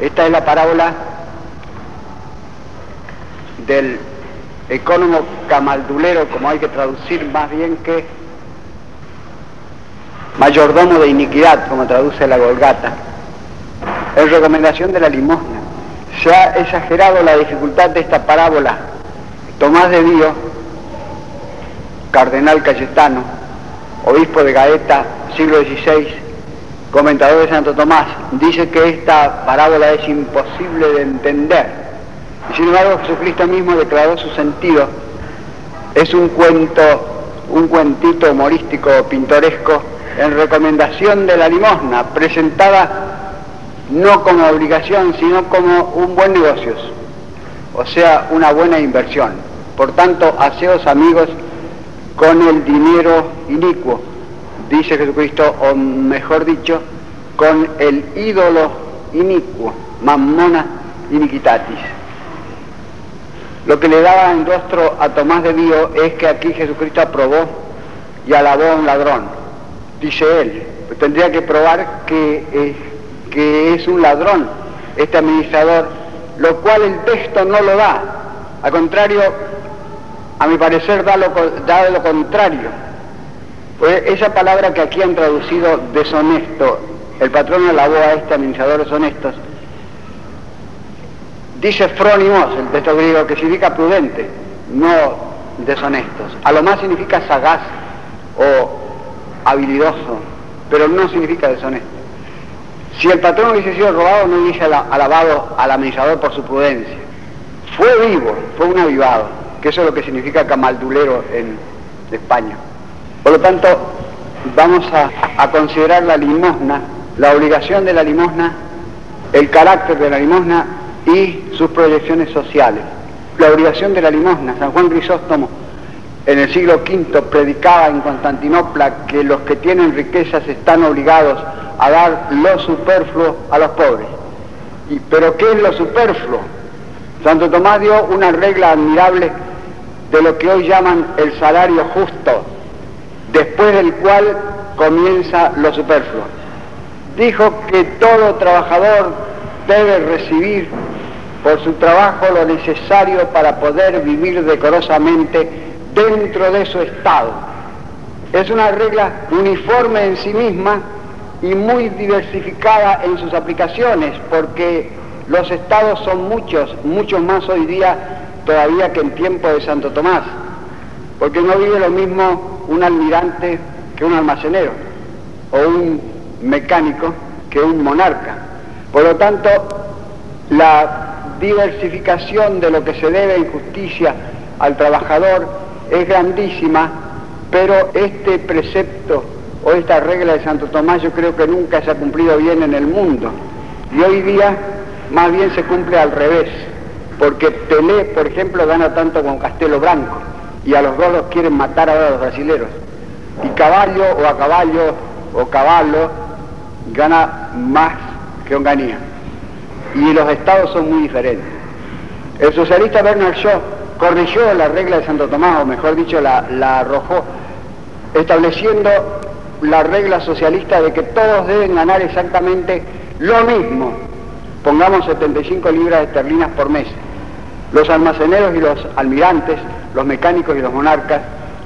Esta es la parábola del ecónomo camaldulero, como hay que traducir más bien que mayordomo de iniquidad, como traduce la Golgata, en recomendación de la limosna. Se ha exagerado la dificultad de esta parábola. Tomás de Dío, cardenal Cayetano, obispo de Gaeta, siglo XVI, comentador de Santo Tomás, dice que esta parábola es imposible de entender. Y sin embargo Jesucristo mismo declaró su sentido. Es un cuento, un cuentito humorístico, pintoresco, en recomendación de la limosna, presentada no como obligación, sino como un buen negocio, o sea, una buena inversión. Por tanto, haceos amigos con el dinero inicuo, dice Jesucristo, o mejor dicho, con el ídolo inicuo, mammona iniquitatis. Lo que le daba en rostro a Tomás de Dío es que aquí Jesucristo aprobó y alabó a un ladrón dice él, pues tendría que probar que, eh, que es un ladrón este administrador, lo cual el texto no lo da. Al contrario, a mi parecer da lo, da lo contrario. Pues esa palabra que aquí han traducido deshonesto, el patrón alabó a este administrador deshonestos, dice frónimos, el texto griego, que significa prudente, no deshonestos. A lo más significa sagaz o habilidoso, pero no significa deshonesto. Si el patrón hubiese sido robado, no hubiese alabado al administrador por su prudencia. Fue vivo, fue un avivado, que eso es lo que significa camaldulero en España. Por lo tanto, vamos a, considerar la limosna, la obligación de la limosna, el carácter de la limosna y sus proyecciones sociales. La obligación de la limosna, San Juan Crisóstomo en el siglo V predicaba en Constantinopla que los que tienen riquezas están obligados a dar lo superfluo a los pobres. Y, ¿Pero qué es lo superfluo? Santo Tomás dio una regla admirable de lo que hoy llaman el salario justo, después del cual comienza lo superfluo. Dijo que todo trabajador debe recibir por su trabajo lo necesario para poder vivir decorosamente dentro de su estado. Es una regla uniforme en sí misma y muy diversificada en sus aplicaciones, porque los estados son muchos, muchos más hoy día todavía que en tiempo de Santo Tomás, porque no vive lo mismo un almirante que un almacenero, o un mecánico que un monarca. Por lo tanto, la diversificación de lo que se debe en justicia al trabajador es grandísima, pero este precepto o esta regla de Santo Tomás yo creo que nunca se ha cumplido bien en el mundo. Y hoy día más bien se cumple al revés, porque Pelé, por ejemplo, gana tanto con Castelo Branco y a los dos los quieren matar a los brasileros. Y caballo o a caballo o caballo gana más que Onganía. Y los estados son muy diferentes. El socialista Bernard Shaw corrigió la regla de Santo Tomás, o mejor dicho, la, arrojó, estableciendo la regla socialista de que todos deben ganar exactamente lo mismo, pongamos 75 libras esterlinas por mes. Los almaceneros y los almirantes, los mecánicos y los monarcas,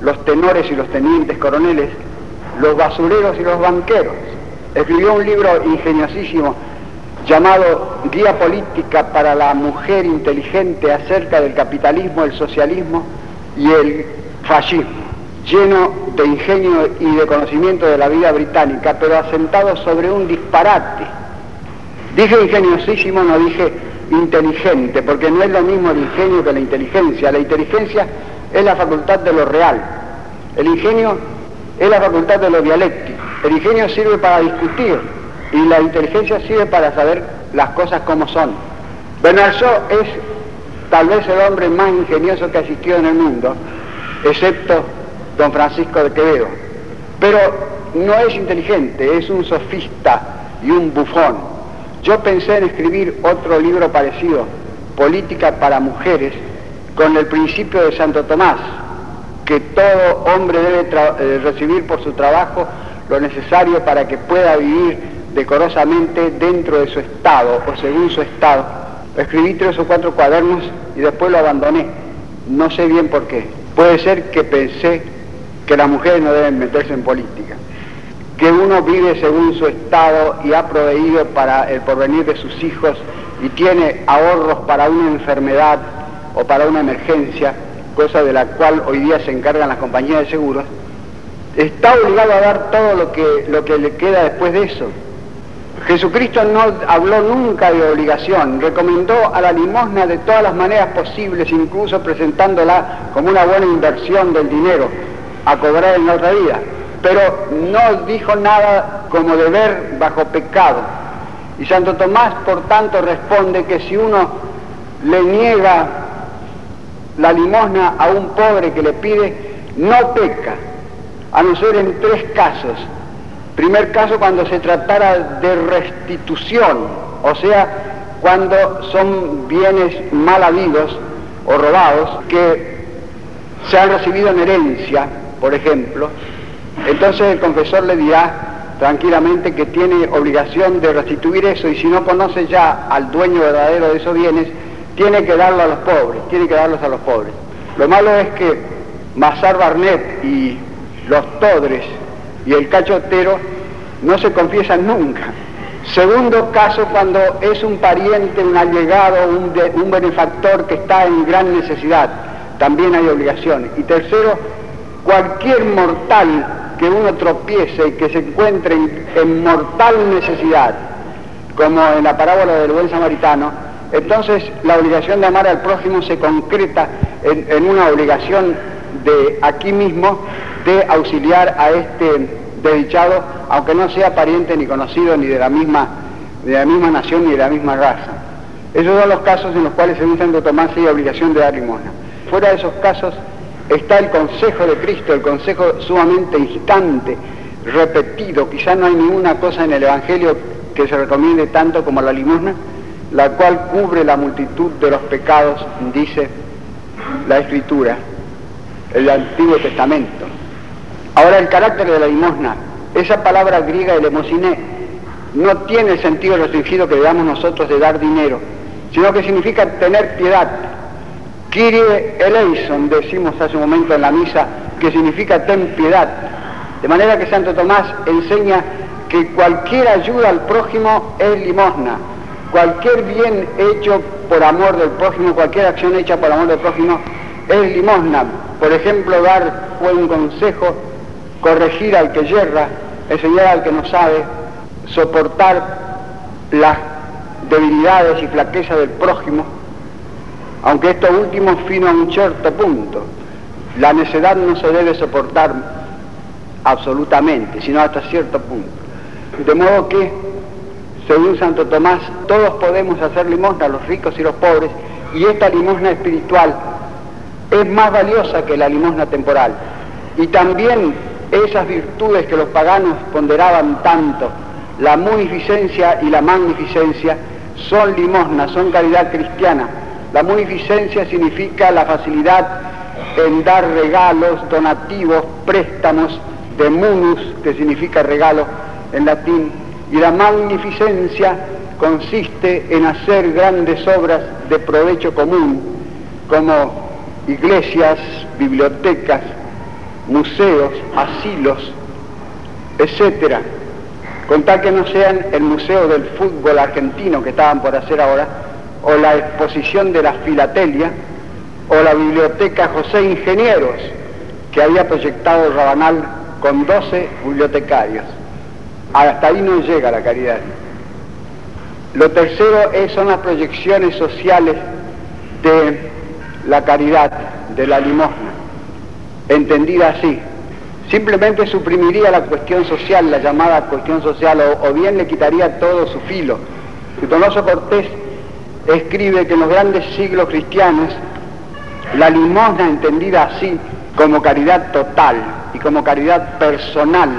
los tenores y los tenientes coroneles, los basureros y los banqueros. Escribió un libro ingeniosísimo llamado Guía Política para la Mujer Inteligente acerca del capitalismo, el socialismo y el fascismo, lleno de ingenio y de conocimiento de la vida británica, pero asentado sobre un disparate. Dije ingeniosísimo, no dije inteligente, porque no es lo mismo el ingenio que la inteligencia. La inteligencia es la facultad de lo real. El ingenio es la facultad de lo dialéctico. El ingenio sirve para discutir, y la inteligencia sirve para saber las cosas como son. Bernard Shaw es tal vez el hombre más ingenioso que ha existido en el mundo, excepto don Francisco de Quevedo. Pero no es inteligente, es un sofista y un bufón. Yo pensé en escribir otro libro parecido, Política para Mujeres, con el principio de Santo Tomás, que todo hombre debe eh, recibir por su trabajo lo necesario para que pueda vivir decorosamente dentro de su estado o según su estado. Escribí tres o cuatro cuadernos y después lo abandoné. No sé bien por qué. Puede ser que pensé que las mujeres no deben meterse en política, que uno vive según su estado y ha proveído para el porvenir de sus hijos y tiene ahorros para una enfermedad o para una emergencia, cosa de la cual hoy día se encargan las compañías de seguros, está obligado a dar todo lo que, lo que le queda después de eso. Jesucristo no habló nunca de obligación, recomendó a la limosna de todas las maneras posibles, incluso presentándola como una buena inversión del dinero a cobrar en la otra vida, pero no dijo nada como deber bajo pecado. Y Santo Tomás, por tanto, responde que si uno le niega la limosna a un pobre que le pide, no peca, a no ser en tres casos. Primer caso cuando se tratara de restitución, o sea, cuando son bienes mal habidos o robados que se han recibido en herencia, por ejemplo, entonces el confesor le dirá tranquilamente que tiene obligación de restituir eso y si no conoce ya al dueño verdadero de esos bienes, tiene que darlo a los pobres, tiene que darlos a los pobres. Lo malo es que Mazar Barnet y los Todres y el cachotero no se confiesan nunca. Segundo caso, cuando es un pariente, un allegado, un, un benefactor que está en gran necesidad, también hay obligaciones. Y tercero, cualquier mortal que uno tropiece y que se encuentre en, mortal necesidad, como en la parábola del buen samaritano, entonces la obligación de amar al prójimo se concreta en, en una obligación de aquí mismo de auxiliar a este desdichado, aunque no sea pariente ni conocido ni de la misma, de la misma nación ni de la misma raza. Esos son los casos en los cuales se Santo Tomás hay obligación de dar limosna. Fuera de esos casos está el consejo de Cristo, el consejo sumamente instante, repetido, quizá no hay ninguna cosa en el Evangelio que se recomiende tanto como la limosna, la cual cubre la multitud de los pecados, dice la Escritura, el Antiguo Testamento. Ahora el carácter de la limosna, esa palabra griega elemosiné, no tiene el sentido restringido que le damos nosotros de dar dinero, sino que significa tener piedad. Kyrie eleison, decimos hace un momento en la misa, que significa ten piedad. De manera que Santo Tomás enseña que cualquier ayuda al prójimo es limosna. Cualquier bien hecho por amor del prójimo, cualquier acción hecha por amor del prójimo es limosna. Por ejemplo, dar buen consejo corregir al que yerra, enseñar al que no sabe, soportar las debilidades y flaquezas del prójimo, aunque esto último fino a un cierto punto. La necedad no se debe soportar absolutamente, sino hasta cierto punto. De modo que, según Santo Tomás, todos podemos hacer limosna, los ricos y los pobres, y esta limosna espiritual es más valiosa que la limosna temporal. Y también esas virtudes que los paganos ponderaban tanto, la munificencia y la magnificencia, son limosna, son caridad cristiana. La munificencia significa la facilidad en dar regalos, donativos, préstamos, de munus, que significa regalo en latín, y la magnificencia consiste en hacer grandes obras de provecho común, como iglesias, bibliotecas, museos, asilos, etcétera, con tal que no sean el Museo del Fútbol Argentino que estaban por hacer ahora, o la exposición de la filatelia, o la biblioteca José Ingenieros, que había proyectado Rabanal con 12 bibliotecarios. Hasta ahí no llega la caridad. Lo tercero son las proyecciones sociales de la caridad, de la limosna entendida así. Simplemente suprimiría la cuestión social, la llamada cuestión social, o, bien le quitaría todo su filo. Donoso Cortés escribe que en los grandes siglos cristianos, la limosna entendida así como caridad total y como caridad personal,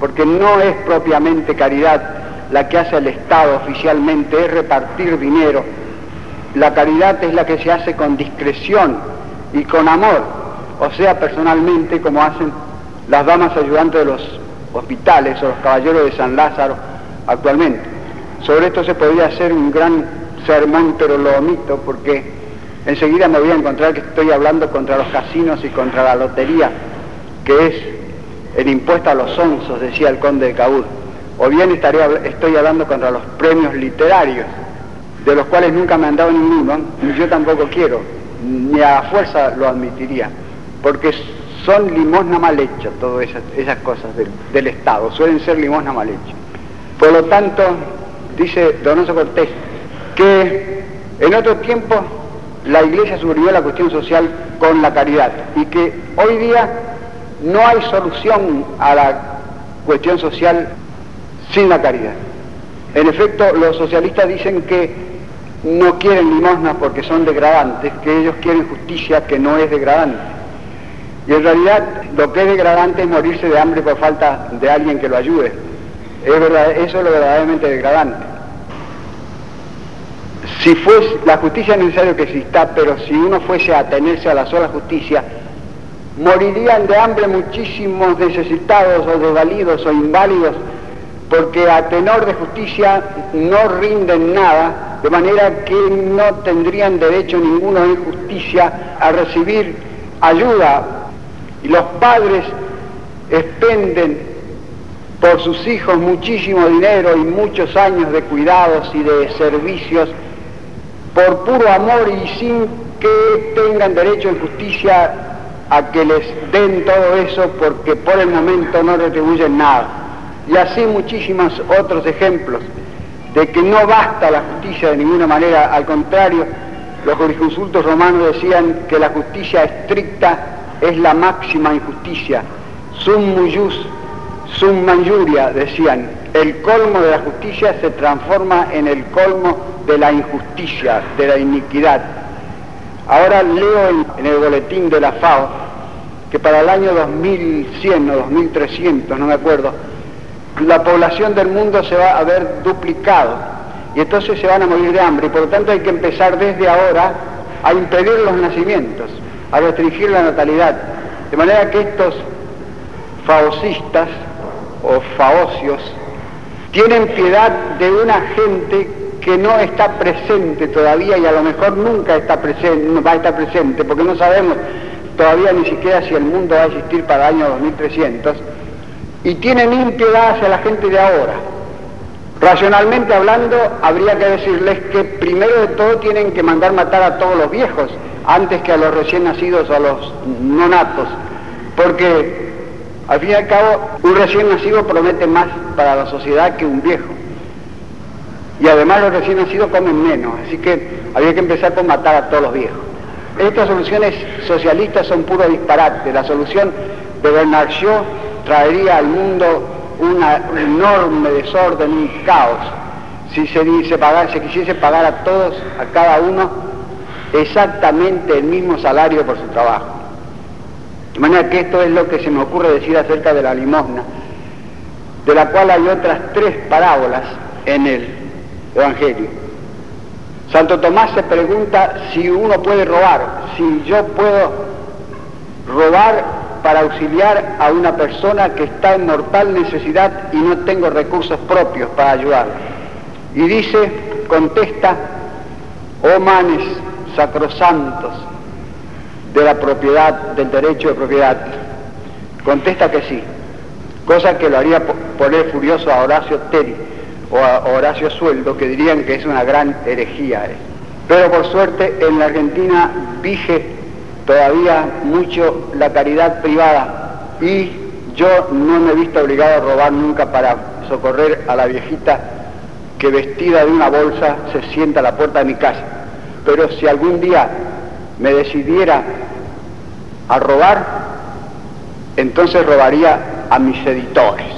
porque no es propiamente caridad la que hace el Estado oficialmente, es repartir dinero. La caridad es la que se hace con discreción y con amor o sea personalmente como hacen las damas ayudantes de los hospitales o los caballeros de San Lázaro actualmente. Sobre esto se podría hacer un gran sermón, pero lo omito porque enseguida me voy a encontrar que estoy hablando contra los casinos y contra la lotería, que es el impuesto a los onzos, decía el conde de Cabul. O bien estoy hablando contra los premios literarios, de los cuales nunca me han dado ninguno, ni yo tampoco quiero, ni a fuerza lo admitiría, porque son limosna mal hecha todas esas, cosas del, Estado, suelen ser limosna mal hecha. Por lo tanto, dice Donoso Cortés, que en otro tiempo la Iglesia subió la cuestión social con la caridad y que hoy día no hay solución a la cuestión social sin la caridad. En efecto, los socialistas dicen que no quieren limosnas porque son degradantes, que ellos quieren justicia que no es degradante. Y en realidad lo que es degradante es morirse de hambre por falta de alguien que lo ayude. Es verdad, eso es lo verdaderamente degradante. Si fuese, la justicia es necesario que exista, pero si uno fuese a atenerse a la sola justicia, morirían de hambre muchísimos necesitados o desvalidos o inválidos, porque a tenor de justicia no rinden nada de manera que no tendrían derecho ninguno en justicia a recibir ayuda. Y los padres expenden por sus hijos muchísimo dinero y muchos años de cuidados y de servicios por puro amor y sin que tengan derecho en justicia a que les den todo eso porque por el momento no retribuyen nada. Y así muchísimos otros ejemplos de que no basta la justicia de ninguna manera, al contrario, los jurisconsultos romanos decían que la justicia estricta es la máxima injusticia, sum muyus, sum manjuria, decían, el colmo de la justicia se transforma en el colmo de la injusticia, de la iniquidad. Ahora leo en, el boletín de la FAO que para el año 2100 o 2300, no me acuerdo, la población del mundo se va a ver duplicado y entonces se van a morir de hambre y por lo tanto hay que empezar desde ahora a impedir los nacimientos, a restringir la natalidad, de manera que estos faocistas o faocios tienen piedad de una gente que no está presente todavía y a lo mejor nunca está presente, va a estar presente, porque no sabemos todavía ni siquiera si el mundo va a existir para el año 2300, y tienen impiedad hacia la gente de ahora. Racionalmente hablando, habría que decirles que primero de todo tienen que mandar matar a todos los viejos antes que a los recién nacidos o a los nonatos, porque al fin y al cabo un recién nacido promete más para la sociedad que un viejo. Y además los recién nacidos comen menos, así que habría que empezar por matar a todos los viejos. Estas soluciones socialistas son puro disparate. La solución de Bernard Shaw traería al mundo un enorme desorden, un caos, si se, dice pagar, se quisiese pagar a todos, a cada uno, exactamente el mismo salario por su trabajo. De manera que esto es lo que se me ocurre decir acerca de la limosna, de la cual hay otras tres parábolas en el Evangelio. Santo Tomás se pregunta si uno puede robar, si yo puedo robar para auxiliar a una persona que está en mortal necesidad y no tengo recursos propios para ayudarla. Y dice, contesta, oh manes sacrosantos de la propiedad, del derecho de propiedad, contesta que sí, cosa que lo haría poner furioso a Horacio Teri o a Horacio Sueldo, que dirían que es una gran herejía. Pero por suerte en la Argentina vige todavía mucho la caridad privada y yo no me he visto obligado a robar nunca para socorrer a la viejita que vestida de una bolsa se sienta a la puerta de mi casa. Pero si algún día me decidiera a robar, entonces robaría a mis editores.